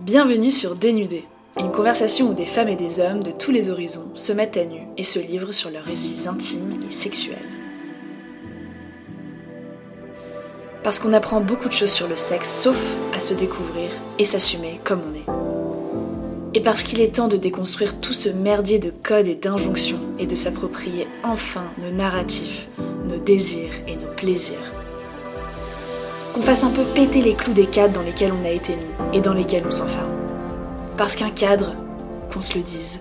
Bienvenue sur Dénudé, une conversation où des femmes et des hommes de tous les horizons se mettent à nu et se livrent sur leurs récits intimes et sexuels. Parce qu'on apprend beaucoup de choses sur le sexe, sauf à se découvrir et s'assumer comme on est. Et parce qu'il est temps de déconstruire tout ce merdier de codes et d'injonctions et de s'approprier enfin nos narratifs, nos désirs et nos plaisirs qu'on fasse un peu péter les clous des cadres dans lesquels on a été mis et dans lesquels on s'enferme. Parce qu'un cadre, qu'on se le dise,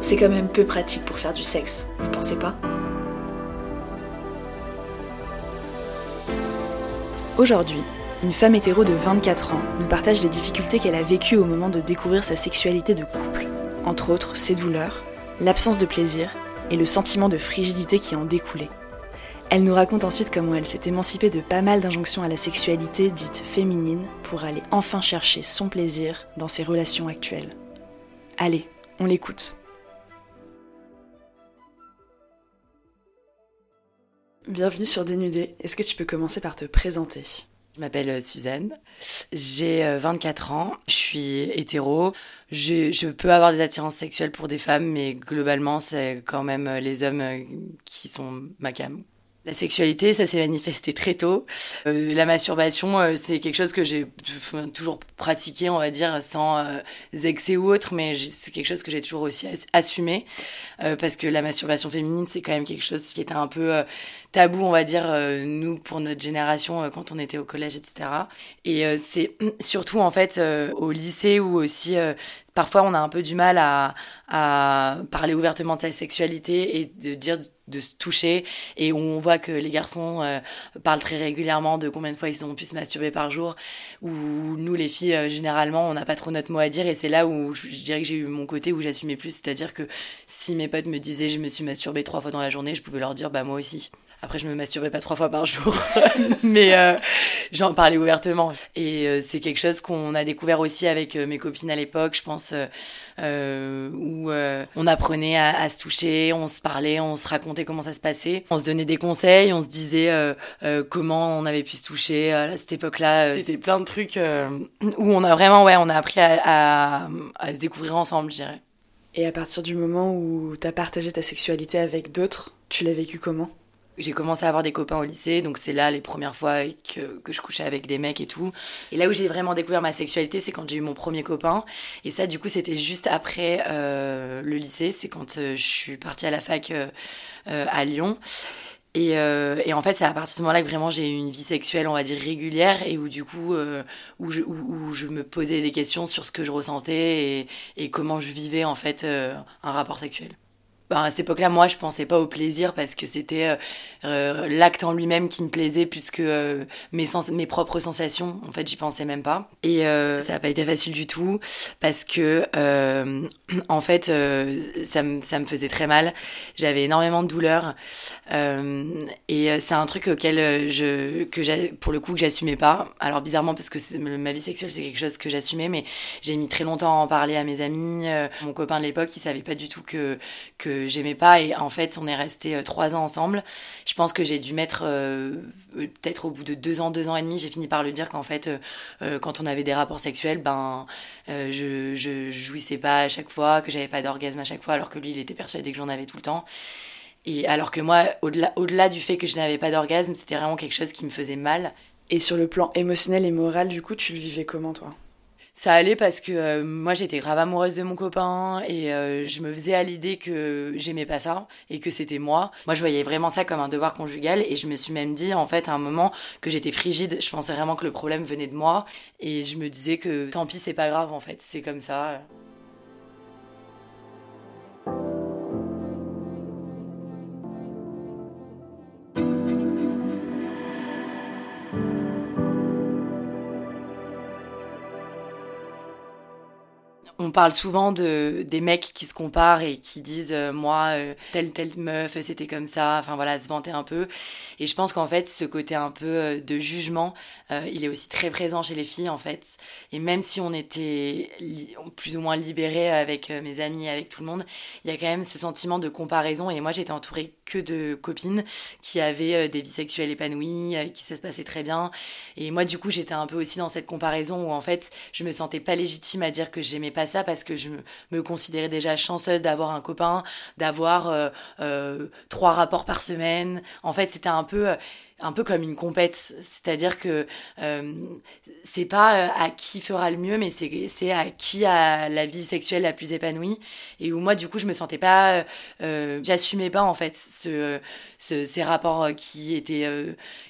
c'est quand même peu pratique pour faire du sexe, vous pensez pas? Aujourd'hui, une femme hétéro de 24 ans nous partage les difficultés qu'elle a vécues au moment de découvrir sa sexualité de couple. Entre autres, ses douleurs, l'absence de plaisir et le sentiment de frigidité qui en découlait. Elle nous raconte ensuite comment elle s'est émancipée de pas mal d'injonctions à la sexualité dite féminine pour aller enfin chercher son plaisir dans ses relations actuelles. Allez, on l'écoute. Bienvenue sur Dénudé. Est-ce que tu peux commencer par te présenter? Je m'appelle euh, Suzanne, j'ai 24 euh, ans, je suis hétéro, je, peux avoir des attirances sexuelles pour des femmes, mais globalement c'est quand même euh, les hommes qui sont ma cam. La sexualité, ça s'est manifesté très tôt. Euh, la masturbation, euh, c'est quelque chose que j'ai toujours pratiqué, on va dire, sans euh, excès ou autre, mais c'est quelque chose que j'ai toujours aussi assumé, parce que la masturbation féminine, c'est quand même quelque chose qui était un peu tabou, on va dire, nous, pour notre génération, quand on était au collège, etc. Et c'est surtout, en fait, au lycée ou aussi parfois on a un peu du mal à, à, parler ouvertement de sa sexualité et de dire de se toucher. Et où on voit que les garçons euh, parlent très régulièrement de combien de fois ils ont pu se masturber par jour. Où nous les filles euh, généralement on n'a pas trop notre mot à dire. Et c'est là où je, dirais que j'ai eu mon côté où j'assumais plus. C'est-à-dire que si mes potes me disaient je me suis masturbée trois fois dans la journée je pouvais leur dire bah moi aussi après, je me masturbais pas trois fois par jour, mais euh, j'en parlais ouvertement. Et euh, c'est quelque chose qu'on a découvert aussi avec euh, mes copines à l'époque, je pense, où on apprenait à, se toucher, on se parlait, on se racontait comment ça se passait, on se donnait des conseils, on se disait comment on avait pu se toucher à cette époque-là. C'était plein de trucs où on a vraiment, ouais, on a appris à, à se découvrir ensemble, je dirais. Et à partir du moment où tu as partagé ta sexualité avec d'autres, tu l'as vécu comment? J'ai commencé à avoir des copains au lycée, donc c'est là les premières fois que, je couchais avec des mecs et tout. Et là où j'ai vraiment découvert ma sexualité, c'est quand j'ai eu mon premier copain. Et ça, du coup, c'était juste après euh, le lycée. C'est quand euh, je suis partie à la fac euh, à Lyon. Et, en fait, c'est à partir de ce moment-là que vraiment j'ai eu une vie sexuelle, on va dire, régulière, et où du coup, où je, me posais des questions sur ce que je ressentais et comment je vivais en fait un rapport sexuel. Ben, à cette époque-là, moi, je pensais pas au plaisir parce que c'était euh, euh, l'acte en lui-même qui me plaisait plus que euh, mes, sens mes propres sensations. En fait, j'y pensais même pas. Et ça n'a pas été facile du tout parce que, en fait, ça, ça me faisait très mal. J'avais énormément de douleurs. et c'est un truc auquel je, que pour le coup, que j'assumais pas. Alors, bizarrement, parce que ma vie sexuelle, c'est quelque chose que j'assumais, mais j'ai mis très longtemps à en parler à mes amis. mon copain de l'époque, il savait pas du tout que, que j'aimais pas et en fait on est resté euh, trois ans ensemble. Je pense que j'ai dû mettre euh, peut-être au bout de deux ans, deux ans et demi, j'ai fini par le dire qu'en fait euh, quand on avait des rapports sexuels, ben je, je jouissais pas à chaque fois, que j'avais pas d'orgasme à chaque fois, alors que lui il était persuadé que j'en avais tout le temps. Et alors que moi, au-delà, au-delà du fait que je n'avais pas d'orgasme, c'était vraiment quelque chose qui me faisait mal. Et sur le plan émotionnel et moral, du coup, tu le vivais comment, toi? Ça allait parce que euh, moi j'étais grave amoureuse de mon copain et euh, je me faisais à l'idée que j'aimais pas ça et que c'était moi. Moi je voyais vraiment ça comme un devoir conjugal et je me suis même dit en fait à un moment que j'étais frigide. Je pensais vraiment que le problème venait de moi et je me disais que tant pis c'est pas grave en fait, c'est comme ça. On parle souvent de des mecs qui se comparent et qui disent euh, moi euh, telle telle meuf c'était comme ça. Enfin voilà se vanter un peu. Et je pense qu'en fait ce côté un peu euh, de jugement il est aussi très présent chez les filles en fait. Et même si on était plus ou moins libérés avec mes amis avec tout le monde il y a quand même ce sentiment de comparaison. Et moi j'étais entourée que de copines qui avaient des vies sexuelles épanouies qui ça se passait très bien. Et moi du coup j'étais un peu aussi dans cette comparaison où en fait je me sentais pas légitime à dire que j'aimais pas parce que je me considérais déjà chanceuse d'avoir un copain, d'avoir euh, euh, trois rapports par semaine. En fait, c'était un peu un peu comme une compète, c'est-à-dire que euh, c'est pas à qui fera le mieux, mais c'est à qui a la vie sexuelle la plus épanouie. Et où moi, du coup, je me sentais pas, j'assumais pas en fait ce, ces rapports qui étaient,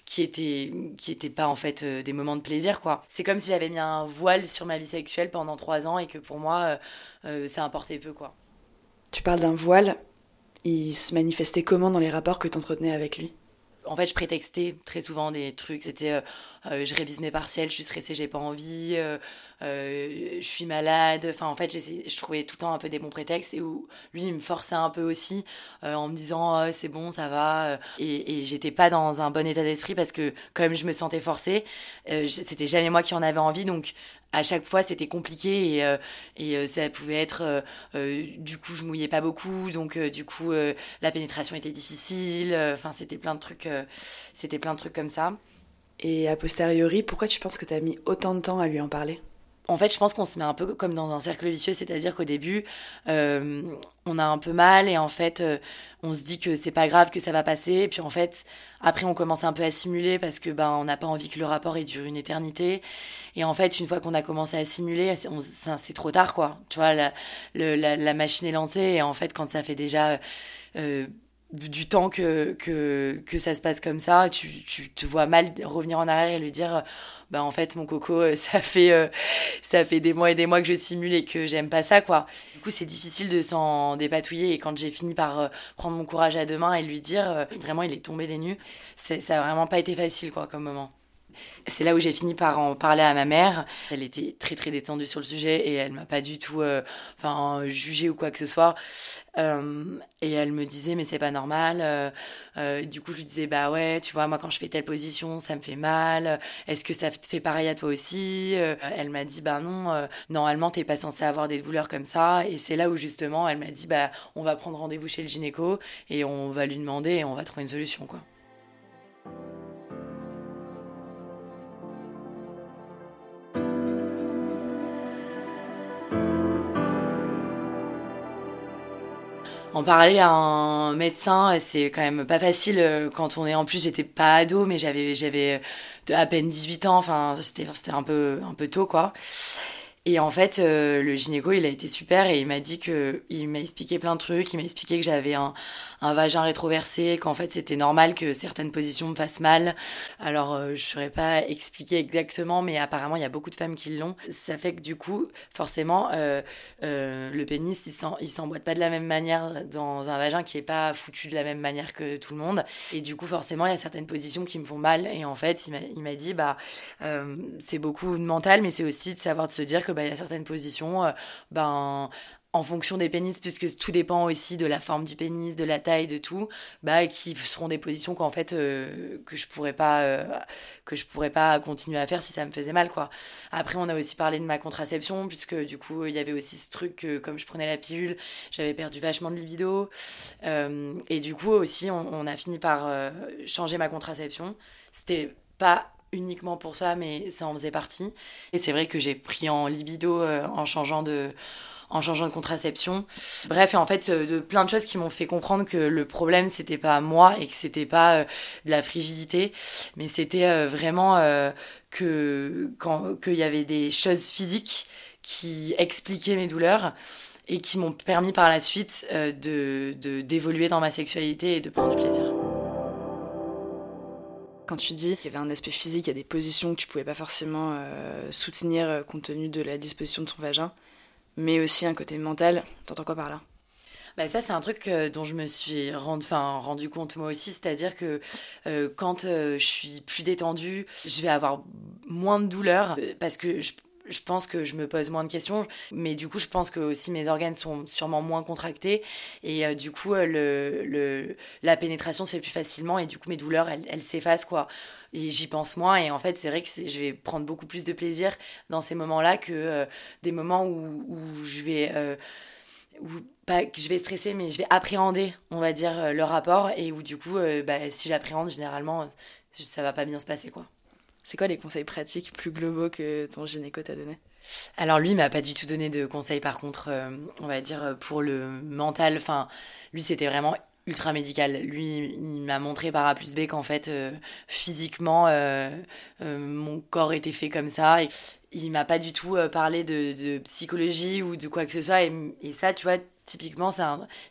qui étaient, qui étaient pas en fait des moments de plaisir, quoi. C'est comme si j'avais mis un voile sur ma vie sexuelle pendant trois ans et que pour moi, euh, ça importait peu, quoi. Tu parles d'un voile. Il se manifestait comment dans les rapports que tu entretenais avec lui? En fait, je prétextais très souvent des trucs. C'était euh, euh, je révise mes partiels, je suis stressée, j'ai pas envie, je suis malade. Enfin, en fait, je trouvais tout le temps un peu des bons prétextes et où lui, il me forçait un peu aussi en me disant oh, c'est bon, ça va. Et, et j'étais pas dans un bon état d'esprit parce que, comme je me sentais forcée, c'était jamais moi qui en avais envie. Donc, à chaque fois c'était compliqué et, euh, euh, ça pouvait être euh, du coup je mouillais pas beaucoup donc du coup la pénétration était difficile enfin c'était plein de trucs c'était plein de trucs comme ça et a posteriori pourquoi tu penses que tu as mis autant de temps à lui en parler? En fait, je pense qu'on se met un peu comme dans un cercle vicieux, c'est-à-dire qu'au début, euh, on a un peu mal et en fait, euh, on se dit que c'est pas grave, que ça va passer. Puis en fait, après, on commence un peu à simuler parce que ben, on n'a pas envie que le rapport ait dure une éternité. Et en fait, une fois qu'on a commencé à simuler, c'est trop tard, quoi. Tu vois, la, machine est lancée et en fait, quand ça fait déjà euh, du temps que, que, que ça se passe comme ça, tu, tu te vois mal revenir en arrière et lui dire bah en fait mon coco euh, ça fait euh, ça fait des mois et des mois que je simule et que j'aime pas ça quoi. Du coup c'est difficile de s'en dépatouiller et quand j'ai fini par euh, prendre mon courage à deux mains et lui dire vraiment il est tombé des nues, ça a vraiment pas été facile quoi comme moment. C'est là où j'ai fini par en parler à ma mère. Elle était très très détendue sur le sujet et elle m'a pas du tout euh, enfin jugé ou quoi que ce soit. Euh, et elle me disait mais c'est pas normal. Euh, du coup je lui disais bah ouais tu vois moi quand je fais telle position ça me fait mal. Est-ce que ça te fait pareil à toi aussi? Elle m'a dit bah non normalement t'es pas censé avoir des douleurs comme ça. Et c'est là où justement elle m'a dit bah on va prendre rendez-vous chez le gynéco et on va lui demander et on va trouver une solution quoi. En parler à un médecin, c'est quand même pas facile euh, quand on est en plus j'étais pas ado mais j'avais j'avais euh, à peine 18 ans, enfin c'était c'était un peu un peu tôt quoi. Et en fait, euh, le gynéco, il a été super et il m'a dit que, il m'a expliqué plein de trucs. Il m'a expliqué que j'avais un, vagin rétroversé, qu'en fait c'était normal que certaines positions me fassent mal. Alors euh, je saurais pas expliquer exactement, mais apparemment il y a beaucoup de femmes qui l'ont. Ça fait que du coup, forcément, euh, le pénis, il s'emboîte pas de la même manière dans un vagin qui est pas foutu de la même manière que tout le monde. Et du coup, forcément, il y a certaines positions qui me font mal. Et en fait, il m'a dit, bah, c'est beaucoup de mental, mais c'est aussi de savoir de se dire que bah, il y a certaines positions, euh, ben, en fonction des pénis, puisque tout dépend aussi de la forme du pénis, de la taille, de tout, bah, qui seront des positions qu'en fait euh, que je pourrais pas euh, que je pourrais pas continuer à faire si ça me faisait mal quoi. Après on a aussi parlé de ma contraception puisque du coup il y avait aussi ce truc que comme je prenais la pilule, j'avais perdu vachement de libido et du coup aussi on, on a fini par changer ma contraception. C'était pas uniquement pour ça, mais ça en faisait partie. Et c'est vrai que j'ai pris en libido euh, en changeant de en changeant de contraception. Bref, et en fait, euh, de plein de choses qui m'ont fait comprendre que le problème, c'était pas moi et que c'était pas euh, de la frigidité, mais c'était vraiment que quand qu'il y avait des choses physiques qui expliquaient mes douleurs et qui m'ont permis par la suite de d'évoluer dans ma sexualité et de prendre du plaisir. Quand tu dis qu'il y avait un aspect physique, il y a des positions que tu pouvais pas forcément euh, soutenir euh, compte tenu de la disposition de ton vagin, mais aussi un côté mental, t'entends quoi par là? Bah ça c'est un truc euh, dont je me suis rendu, enfin, rendu compte moi aussi, c'est-à-dire que quand je suis plus détendue, je vais avoir moins de douleur parce que je, je pense que je me pose moins de questions, mais du coup, je pense que aussi mes organes sont sûrement moins contractés et euh, du coup, euh, la pénétration se fait plus facilement et du coup, mes douleurs, elles, s'effacent quoi. Et j'y pense moins et en fait, c'est vrai que je vais prendre beaucoup plus de plaisir dans ces moments-là que euh, des moments où, je vais pas que je vais stresser, mais je vais appréhender, on va dire, le rapport et où du coup, bah, si j'appréhende, généralement, ça va pas bien se passer quoi. C'est quoi les conseils pratiques plus globaux que ton gynéco t'a donné alors lui m'a pas du tout donné de conseils par contre euh, on va dire pour le mental. Enfin lui c'était vraiment ultra médical. Lui il m'a montré par A plus B qu'en fait euh, physiquement euh, mon corps était fait comme ça. Et il m'a pas du tout parlé de, psychologie ou de quoi que ce soit. Et, et ça tu vois typiquement,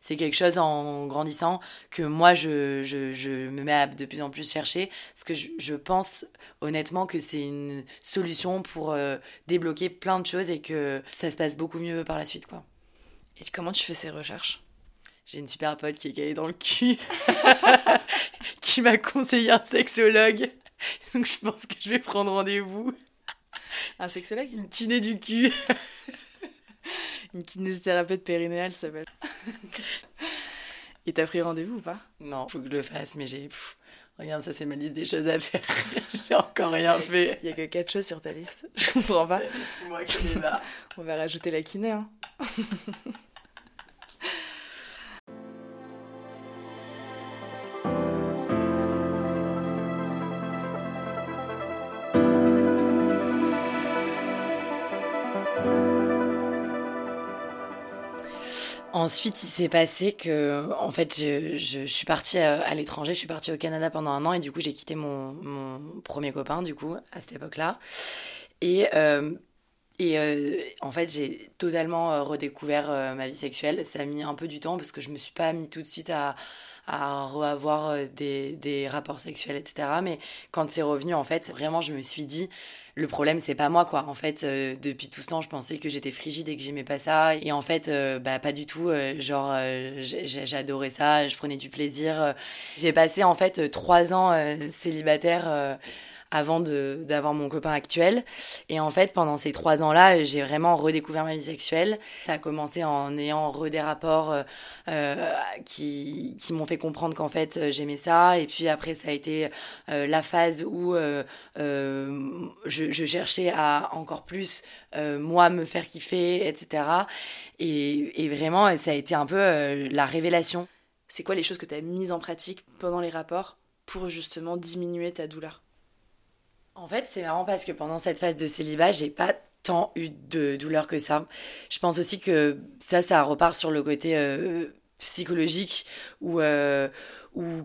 c'est quelque chose en grandissant que moi, je, je, je, me mets à de plus en plus chercher, parce que je, je pense honnêtement que c'est une solution pour euh, débloquer plein de choses et que ça se passe beaucoup mieux par la suite. quoi. Et comment tu fais ces recherches? J'ai une super pote qui est calée dans le cul, qui m'a conseillé un sexologue. Donc je pense que je vais prendre rendez-vous. Un sexologue? Une kiné du cul. Une kinésithérapeute périnéale, s'appelle. Et t'as pris rendez-vous ou pas? Non, faut que je le fasse, mais j'ai. Regarde, ça c'est ma liste des choses à faire. j'ai encore rien fait. Il y a que 4 choses sur ta liste. Je comprends pas. C'est moi qui là. On va rajouter la kiné, hein. Ensuite, il s'est passé que, en fait, je, suis partie à, l'étranger, je suis partie au Canada pendant un an et du coup, j'ai quitté mon, premier copain, du coup, à cette époque-là. Et, euh, euh, en fait, j'ai totalement euh, redécouvert ma vie sexuelle. Ça a mis un peu du temps parce que je me suis pas mis tout de suite à, des, des rapports sexuels, etc. Mais quand c'est revenu, en fait, vraiment, je me suis dit, le problème c'est pas moi quoi. En fait euh, depuis tout ce temps je pensais que j'étais frigide et que j'aimais pas ça. Et en fait euh, bah pas du tout euh, genre j'adorais ça je prenais du plaisir. J'ai passé en fait trois ans célibataire avant d'avoir mon copain actuel. Et en fait, pendant ces trois ans-là, j'ai vraiment redécouvert ma vie sexuelle. Ça a commencé en ayant re des rapports euh, euh, qui, qui m'ont fait comprendre qu'en fait, euh, j'aimais ça. Et puis après, ça a été la phase où je, cherchais à encore plus, moi, me faire kiffer, etc. Et, et, vraiment, ça a été un peu la révélation. C'est quoi les choses que tu as mises en pratique pendant les rapports pour justement diminuer ta douleur? En fait, c'est marrant parce que pendant cette phase de célibat, j'ai pas tant eu de douleur que ça. Je pense aussi que ça, ça repart sur le côté euh, psychologique où, euh,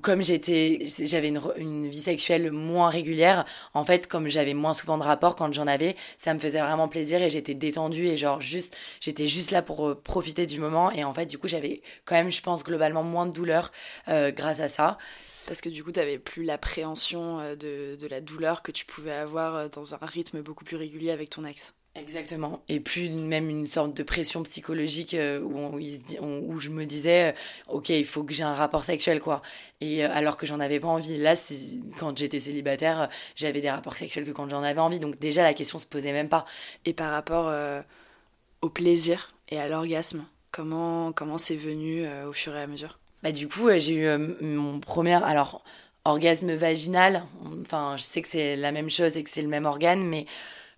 comme j'étais, j'avais une, une, vie sexuelle moins régulière, en fait, comme j'avais moins souvent de rapports quand j'en avais, ça me faisait vraiment plaisir et j'étais détendue et genre juste, j'étais juste là pour euh, profiter du moment et en fait, du coup, j'avais quand même, je pense, globalement moins de douleur grâce à ça. Parce que du coup, tu n'avais plus l'appréhension euh, de, de, la douleur que tu pouvais avoir euh, dans un rythme beaucoup plus régulier avec ton ex. Exactement. Et plus même une sorte de pression psychologique euh, où, on, où je me disais, ok, il faut que j'ai un rapport sexuel, quoi. Et alors que j'en avais pas envie. Là, quand j'étais célibataire, j'avais des rapports sexuels que quand j'en avais envie. Donc déjà, la question se posait même pas. Et par rapport au plaisir et à l'orgasme, comment comment c'est venu au fur et à mesure? Bah, du coup, j'ai eu euh, mon premier. Alors, orgasme vaginal. Enfin, je sais que c'est la même chose et que c'est le même organe, mais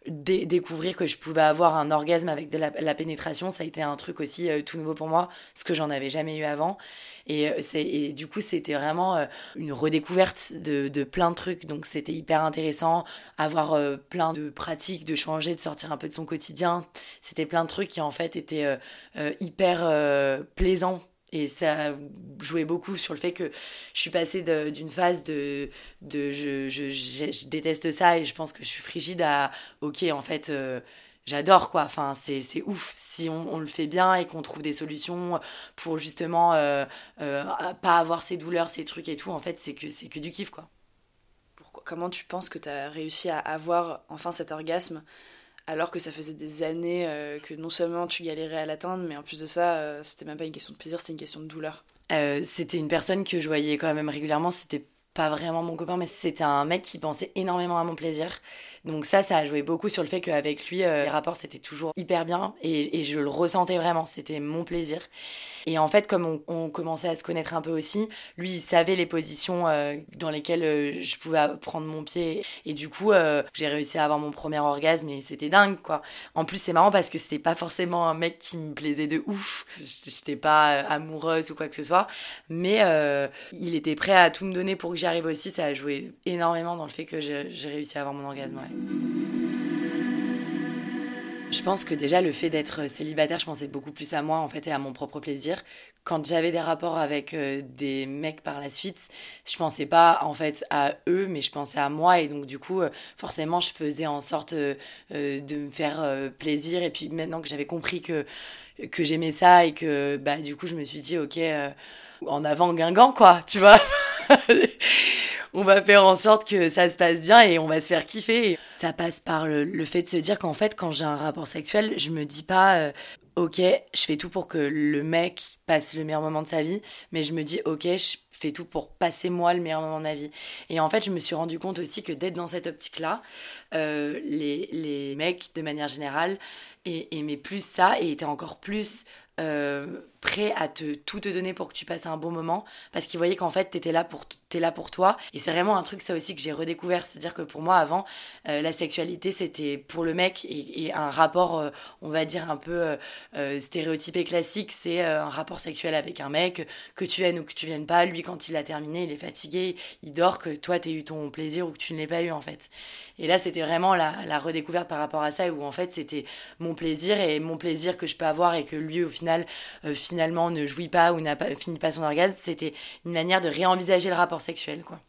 découvrir que je pouvais avoir un orgasme avec de la, pénétration, ça a été un truc aussi euh, tout nouveau pour moi, ce que j'en avais jamais eu avant. Et, euh, et du coup, c'était vraiment une redécouverte de, de, plein de trucs. Donc, c'était hyper intéressant. Avoir plein de pratiques, de changer, de sortir un peu de son quotidien. C'était plein de trucs qui, en fait, étaient hyper plaisants et ça jouait beaucoup sur le fait que je suis passée d'une phase de, je, déteste ça et je pense que je suis frigide à ok, en fait, euh, j'adore quoi. Enfin, c'est ouf si on, le fait bien et qu'on trouve des solutions pour justement euh, euh, pas avoir ces douleurs, ces trucs et tout. En fait, c'est que, que du kiff quoi. Comment tu penses que tu as réussi à avoir enfin cet orgasme alors que ça faisait des années euh, que non seulement tu galérais à l'atteindre, mais en plus de ça, euh, c'était même pas une question de plaisir, c'était une question de douleur. Euh, c'était une personne que je voyais quand même régulièrement, c'était pas vraiment mon copain, mais c'était un mec qui pensait énormément à mon plaisir. Donc ça, ça a joué beaucoup sur le fait qu'avec lui, euh, les rapports, c'était toujours hyper bien et, et, je le ressentais vraiment, c'était mon plaisir. Et en fait, comme on, commençait à se connaître un peu aussi, lui, il savait les positions euh, dans lesquelles euh, je pouvais prendre mon pied. Et du coup, j'ai réussi à avoir mon premier orgasme et c'était dingue, quoi. En plus, c'est marrant parce que c'était pas forcément un mec qui me plaisait de ouf. J'étais pas amoureuse ou quoi que ce soit. Mais il était prêt à tout me donner pour que j'y arrive aussi. Ça a joué énormément dans le fait que j'ai réussi à avoir mon orgasme, ouais. Je pense que déjà le fait d'être célibataire, je pensais beaucoup plus à moi en fait et à mon propre plaisir. Quand j'avais des rapports avec euh, des mecs par la suite, je pensais pas en fait à eux, mais je pensais à moi et donc du coup, euh, forcément, je faisais en sorte euh, de me faire plaisir. Et puis maintenant que j'avais compris que que j'aimais ça et que bah du coup, je me suis dit ok, en avant Guingamp quoi, tu vois. on va faire en sorte que ça se passe bien et on va se faire kiffer. Ça passe par le, fait de se dire qu'en fait, quand j'ai un rapport sexuel, je me dis pas, euh, ok, je fais tout pour que le mec passe le meilleur moment de sa vie, mais je me dis, ok, je fais tout pour passer moi le meilleur moment de ma vie. Et en fait, je me suis rendu compte aussi que d'être dans cette optique-là, euh, les, les mecs, de manière générale, aimaient plus ça et étaient encore plus euh, prêt à te tout te donner pour que tu passes un bon moment parce qu'ils voyaient qu'en fait t'étais là pour t'es là pour toi. Et c'est vraiment un truc ça aussi que j'ai redécouvert. C'est à dire que pour moi avant euh, la sexualité c'était pour le mec et, un rapport euh, on va dire un peu stéréotypé classique c'est un rapport sexuel avec un mec que tu viennes ou que tu viennes pas. Lui quand il a terminé il est fatigué il dort que toi t'aies eu ton plaisir ou que tu ne l'aies pas eu en fait. Et là c'était vraiment la, la redécouverte par rapport à ça où en fait c'était mon plaisir et mon plaisir que je peux avoir et que lui au final finalement ne jouit pas ou n'a pas fini pas son orgasme, c'était une manière de réenvisager le rapport sexuel, quoi.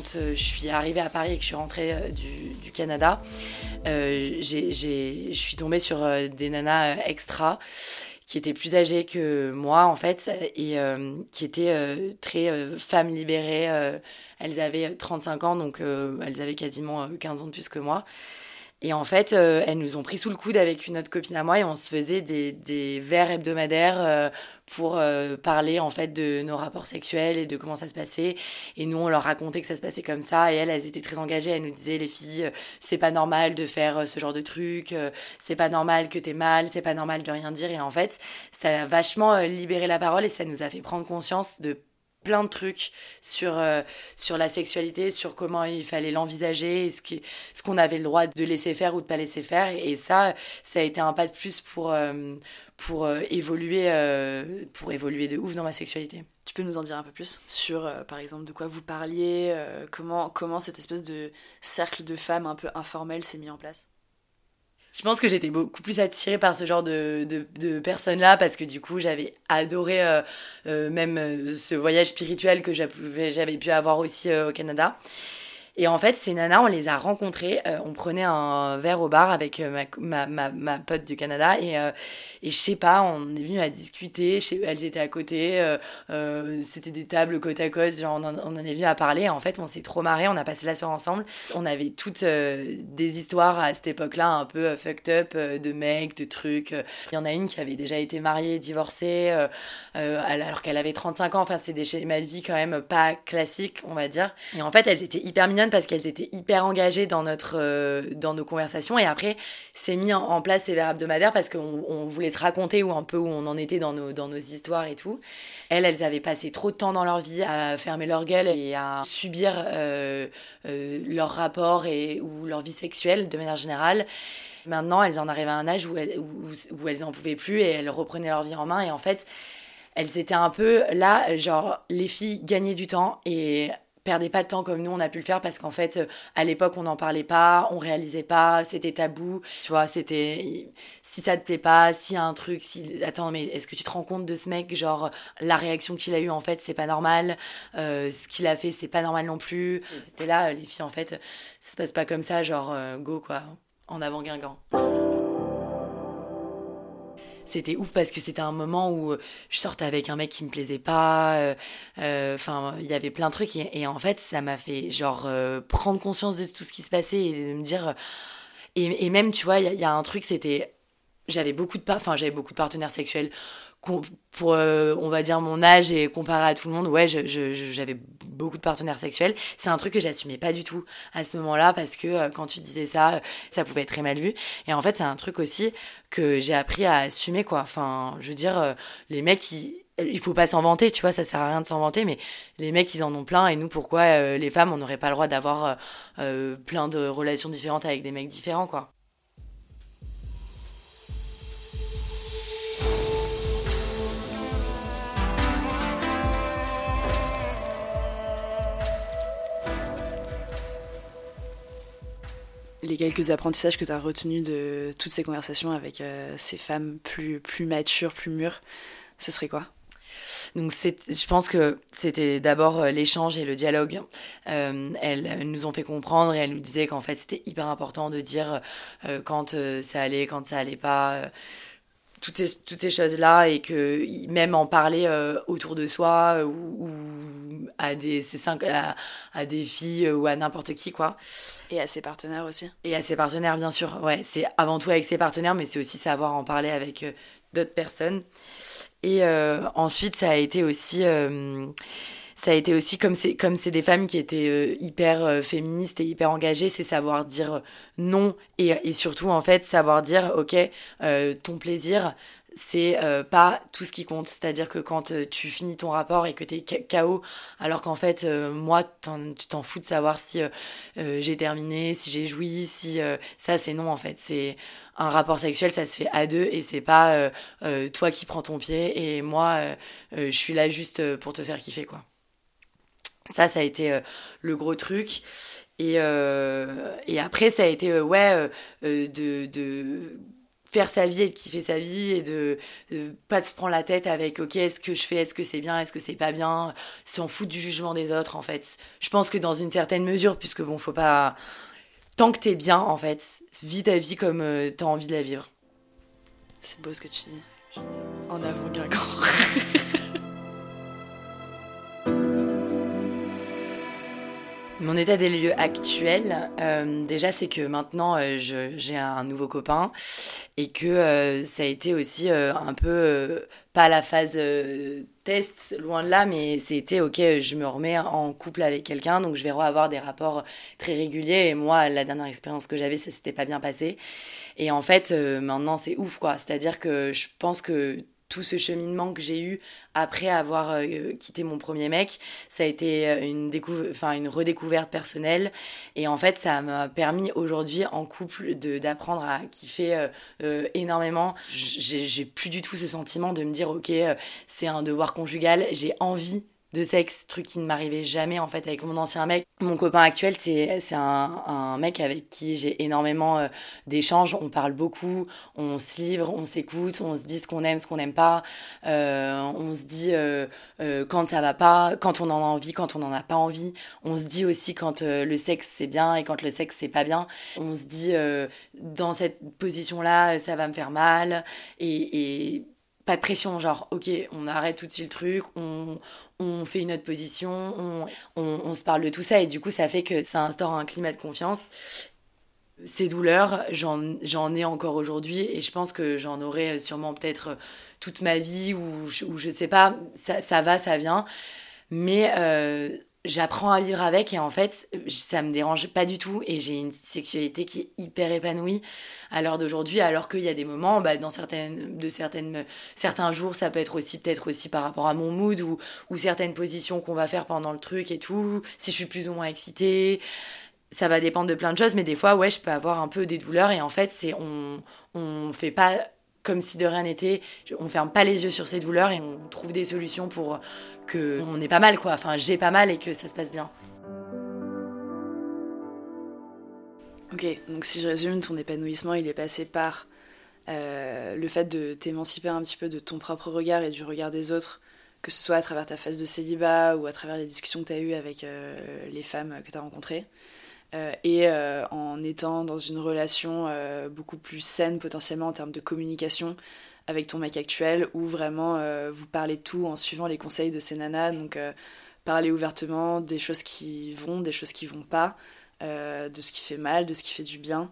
Quand euh, je suis arrivée à Paris et que je suis rentrée euh, du, Canada, euh, je suis tombée sur des nanas extra qui étaient plus âgées que moi en fait et qui étaient très femmes libérées. elles avaient 35 ans donc elles avaient quasiment 15 ans de plus que moi. Et en fait, euh, elles nous ont pris sous le coude avec une autre copine à moi et on se faisait des, des verres hebdomadaires euh, pour euh, parler en fait de nos rapports sexuels et de comment ça se passait. Et nous, on leur racontait que ça se passait comme ça. Et elles, elles étaient très engagées. Elles nous disaient, les filles, c'est pas normal de faire ce genre de truc. c'est pas normal que t'es mal. C'est pas normal de rien dire. Et en fait, ça a vachement libéré la parole et ça nous a fait prendre conscience de plein de trucs sur, euh, sur la sexualité, sur comment il fallait l'envisager, ce qu'on ce avait le droit de laisser faire ou de pas laisser faire. Et, ça, ça a été un pas de plus pour, euh, pour, euh, évoluer, pour évoluer de ouf dans ma sexualité. Tu peux nous en dire un peu plus sur, par exemple, de quoi vous parliez, comment, comment cette espèce de cercle de femmes un peu informel s'est mis en place? Je pense que j'étais beaucoup plus attirée par ce genre de, de, de personnes-là parce que du coup, j'avais adoré euh, euh, même euh, ce voyage spirituel que j'avais pu avoir aussi au Canada. Et en fait, ces nanas, on les a rencontrées. Euh, on prenait un verre au bar avec euh, ma, ma, ma, pote du Canada. Et, euh, et je sais pas, on est venu à discuter. elles étaient à côté. C'était des tables côte à côte. Genre, on en, on en est venu à parler. en fait, on s'est trop marré. On a passé la soirée ensemble. On avait toutes des histoires à cette époque-là un peu fucked up de mecs, de trucs. Il y en a une qui avait déjà été mariée, divorcée, alors qu'elle avait 35 ans. Enfin, c'est des schémas de vie quand même pas classiques, on va dire. Et en fait, elles étaient hyper mignonnes parce qu'elles étaient hyper engagées dans, notre, euh, dans nos conversations. Et après, c'est mis en, place ces verbes hebdomadaires parce qu'on on voulait se raconter où un peu où on en était dans nos, dans nos histoires et tout. Elles, elles avaient passé trop de temps dans leur vie à fermer leur gueule et à subir euh, euh, leur rapport et, ou leur vie sexuelle de manière générale. Maintenant, elles en arrivaient à un âge où elles, où, où elles en pouvaient plus et elles reprenaient leur vie en main. Et en fait, elles étaient un peu là, genre, les filles gagnaient du temps et perdait pas de temps comme nous on a pu le faire parce qu'en fait à l'époque on n'en parlait pas on réalisait pas c'était tabou. Tu vois c'était si ça te plaît pas s'il y a un truc si attends mais est-ce que tu te rends compte de ce mec? Genre la réaction qu'il a eu en fait c'est pas normal. Euh, ce qu'il a fait c'est pas normal non plus. C'était là les filles en fait ça se passe pas comme ça genre euh, go quoi en avant Guingamp c'était ouf parce que c'était un moment où je sortais avec un mec qui me plaisait pas. Euh, euh, enfin, il y avait plein de trucs et, en fait, ça m'a fait genre euh, prendre conscience de tout ce qui se passait et de me dire. Et, même, tu vois, il y, a un truc, c'était j'avais beaucoup de enfin j'avais beaucoup de partenaires sexuels pour on va dire mon âge et comparé à tout le monde ouais j'avais beaucoup de partenaires sexuels c'est un truc que j'assumais pas du tout à ce moment-là parce que quand tu disais ça ça pouvait être très mal vu et en fait c'est un truc aussi que j'ai appris à assumer quoi. Enfin, je veux dire, euh, les mecs, ils, il faut pas s'en vanter, tu vois, ça sert à rien de s'en vanter, mais les mecs, ils en ont plein, et nous, pourquoi euh, les femmes, on n'aurait pas le droit d'avoir euh, plein de relations différentes avec des mecs différents, quoi. Les quelques apprentissages que tu as retenus de toutes ces conversations avec euh, ces femmes plus, plus matures, plus mûres, ce serait quoi? Donc je pense que c'était d'abord euh, l'échange et le dialogue. Euh, elles nous ont fait comprendre et elles nous disaient qu'en fait c'était hyper important de dire quand ça allait, quand ça allait pas toutes ces, toutes ces choses-là et que même en parler euh, autour de soi euh, ou, à, des, ces cinq, à, des filles euh, ou à n'importe qui, quoi. Et à ses partenaires aussi. Et à ses partenaires, bien sûr. Ouais, c'est avant tout avec ses partenaires, mais c'est aussi savoir en parler avec d'autres personnes. Et ensuite, ça a été aussi ça a été aussi comme c'est comme c'est des femmes qui étaient euh, hyper euh, féministes et hyper engagées, c'est savoir dire non et, et, surtout en fait savoir dire ok euh, ton plaisir c'est pas tout ce qui compte. C'est-à-dire que quand tu finis ton rapport et que t'es KO, alors qu'en fait, moi, tu t'en fous de savoir si j'ai terminé, si j'ai joui, si ça, c'est non, en fait. C'est un rapport sexuel, ça se fait à deux et c'est pas toi qui prends ton pied et moi, je suis là juste pour te faire kiffer, quoi. Ça, ça a été euh, le gros truc. Et, euh, et après, ça a été, euh, ouais, de, de faire sa vie et de kiffer sa vie et de, pas se prendre la tête avec ok est-ce que je fais est-ce que c'est bien est-ce que c'est pas bien s'en foutre du jugement des autres en fait. Je pense que dans une certaine mesure puisque bon faut pas tant que t'es bien en fait vis ta vie comme t'as envie de la vivre. C'est beau ce que tu dis. Je sais. En avant Guingamp Mon état des lieux actuel, euh, déjà, c'est que maintenant, euh, j'ai un nouveau copain et que euh, ça a été aussi un peu, pas la phase test, loin de là, mais c'était, ok, je me remets en couple avec quelqu'un, donc je vais avoir des rapports très réguliers. Et moi, la dernière expérience que j'avais, ça s'était pas bien passé. Et en fait, maintenant, c'est ouf, quoi. C'est-à-dire que je pense que tout ce cheminement que j'ai eu après avoir euh, quitté mon premier mec, ça a été euh, une, enfin, une redécouverte personnelle. Et en fait, ça m'a permis aujourd'hui en couple d'apprendre à kiffer euh, énormément. J'ai plus du tout ce sentiment de me dire, ok, c'est un devoir conjugal, j'ai envie de sexe, truc qui ne m'arrivait jamais en fait avec mon ancien mec. Mon copain actuel, c'est un, un mec avec qui j'ai énormément euh, d'échanges. On parle beaucoup, on se livre, on s'écoute, on se dit ce qu'on aime, ce qu'on n'aime pas. Euh, on se dit euh, quand ça va pas, quand on en a envie, quand on n'en a pas envie. On se dit aussi quand le sexe c'est bien et quand le sexe c'est pas bien. On se dit dans cette position là, ça va me faire mal. Et, et pas de pression, genre, ok, on arrête tout de suite le truc, on, on fait une autre position, on, on, se parle de tout ça, et du coup, ça fait que ça instaure un climat de confiance. Ces douleurs, j'en ai encore aujourd'hui, et je pense que j'en aurai sûrement peut-être toute ma vie, ou, ou je sais pas, ça, ça va, ça vient. Mais euh, j'apprends à vivre avec et en fait ça me dérange pas du tout et j'ai une sexualité qui est hyper épanouie à l'heure d'aujourd'hui alors qu'il y a des moments bah, dans certaines de certaines certains jours ça peut être aussi peut-être aussi par rapport à mon mood ou, certaines positions qu'on va faire pendant le truc et tout. Si je suis plus ou moins excitée ça va dépendre de plein de choses mais des fois ouais je peux avoir un peu des douleurs et en fait c'est on on fait pas comme si de rien n'était. On ferme pas les yeux sur ces douleurs et on trouve des solutions pour que on ait pas mal, quoi. Enfin, j'ai pas mal et que ça se passe bien. Ok, donc si je résume, ton épanouissement, il est passé par euh, le fait de t'émanciper un petit peu de ton propre regard et du regard des autres, que ce soit à travers ta phase de célibat ou à travers les discussions que tu as eues avec euh, les femmes que tu as rencontrées euh, et en étant dans une relation beaucoup plus saine potentiellement en termes de communication avec ton mec actuel, où vraiment vous parlez tout en suivant les conseils de ces nanas, donc parler ouvertement des choses qui vont, des choses qui vont pas, de ce qui fait mal, de ce qui fait du bien.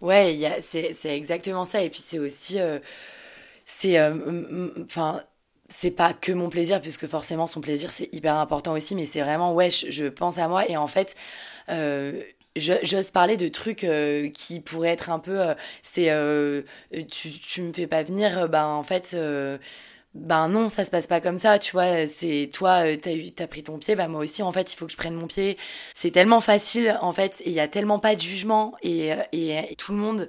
Ouais, c'est exactement ça. Et puis c'est aussi. Euh, c'est. Euh, enfin. C'est pas que mon plaisir, puisque forcément son plaisir c'est hyper important aussi, mais c'est vraiment, ouais, je, pense à moi et en fait, euh, j'ose parler de trucs qui pourraient être un peu. c'est. tu, tu me fais pas venir, ben en fait ben non, ça se passe pas comme ça, tu vois, c'est toi, euh, t'as t'as pris ton pied, bah moi aussi, en fait, il faut que je prenne mon pied. C'est tellement facile, en fait, et il y a tellement pas de jugement, et, euh, et tout le monde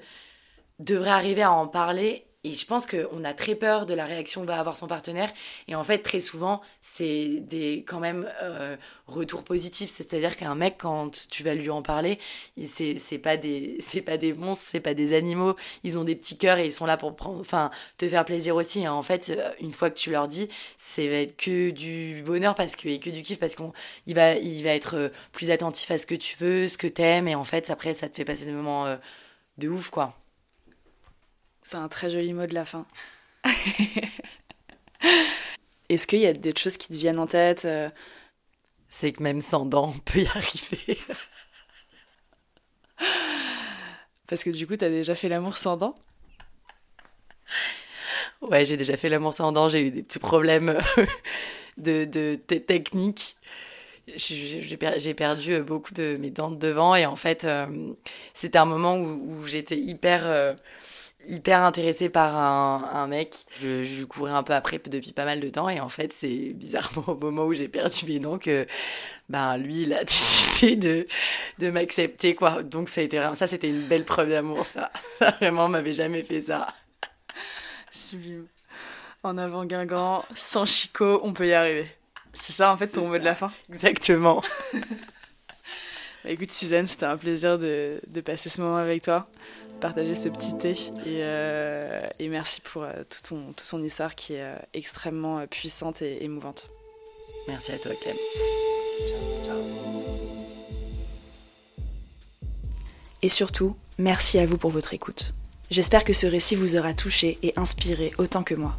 devrait arriver à en parler et je pense qu'on a très peur de la réaction que va avoir son partenaire. Et en fait, très souvent, c'est des quand même euh, retours positifs. C'est-à-dire qu'un mec, quand tu vas lui en parler, c'est, pas des c'est pas des monstres, c'est pas des animaux. Ils ont des petits cœurs et ils sont là pour prendre, enfin, te faire plaisir aussi. En fait, euh, une fois que tu leur dis, c'est va que du bonheur parce que et que du kiff parce qu'on il va il va être euh, plus attentif à ce que tu veux, ce que t'aimes. Et en fait, après, ça te fait passer des moments de ouf, quoi. C'est un très joli mot de la fin. Est-ce qu'il y a des choses qui te viennent en tête euh? C'est que même sans dents, on peut y arriver. Parce que du coup, t'as déjà fait l'amour sans dents? Ouais, j'ai déjà fait l'amour sans dents, j'ai eu des petits problèmes de, de, technique. J'ai perdu beaucoup de mes dents de devant et en fait, euh, c'était un moment où, j'étais hyper... Euh, hyper intéressée par un, un mec. Je, je courais un peu après depuis pas mal de temps et en fait c'est bizarrement au moment où j'ai perdu mes dents que ben lui il a décidé de, de m'accepter quoi. Donc ça a été ça c'était une belle preuve d'amour ça. Vraiment on m'avait jamais fait ça. Sublime. En avant Guingamp, sans Chico, on peut y arriver. C'est ça en fait ton mot de la fin? Exactement. bah, écoute Suzanne, c'était un plaisir de, de passer ce moment avec toi partager ce petit thé. Et, euh, et merci pour euh, toute, ton, toute son histoire qui est euh, extrêmement puissante et émouvante. Merci à toi, Clem. Et surtout, merci à vous pour votre écoute. J'espère que ce récit vous aura touché et inspiré autant que moi.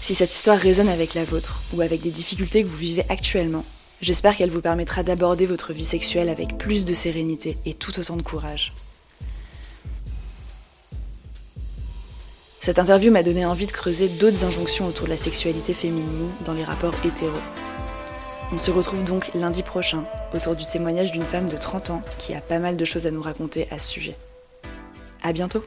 Si cette histoire résonne avec la vôtre ou avec des difficultés que vous vivez actuellement, J'espère qu'elle vous permettra d'aborder votre vie sexuelle avec plus de sérénité et tout autant de courage. Cette interview m'a donné envie de creuser d'autres injonctions autour de la sexualité féminine dans les rapports hétéros. On se retrouve donc lundi prochain autour du témoignage d'une femme de 30 ans qui a pas mal de choses à nous raconter à ce sujet. À bientôt!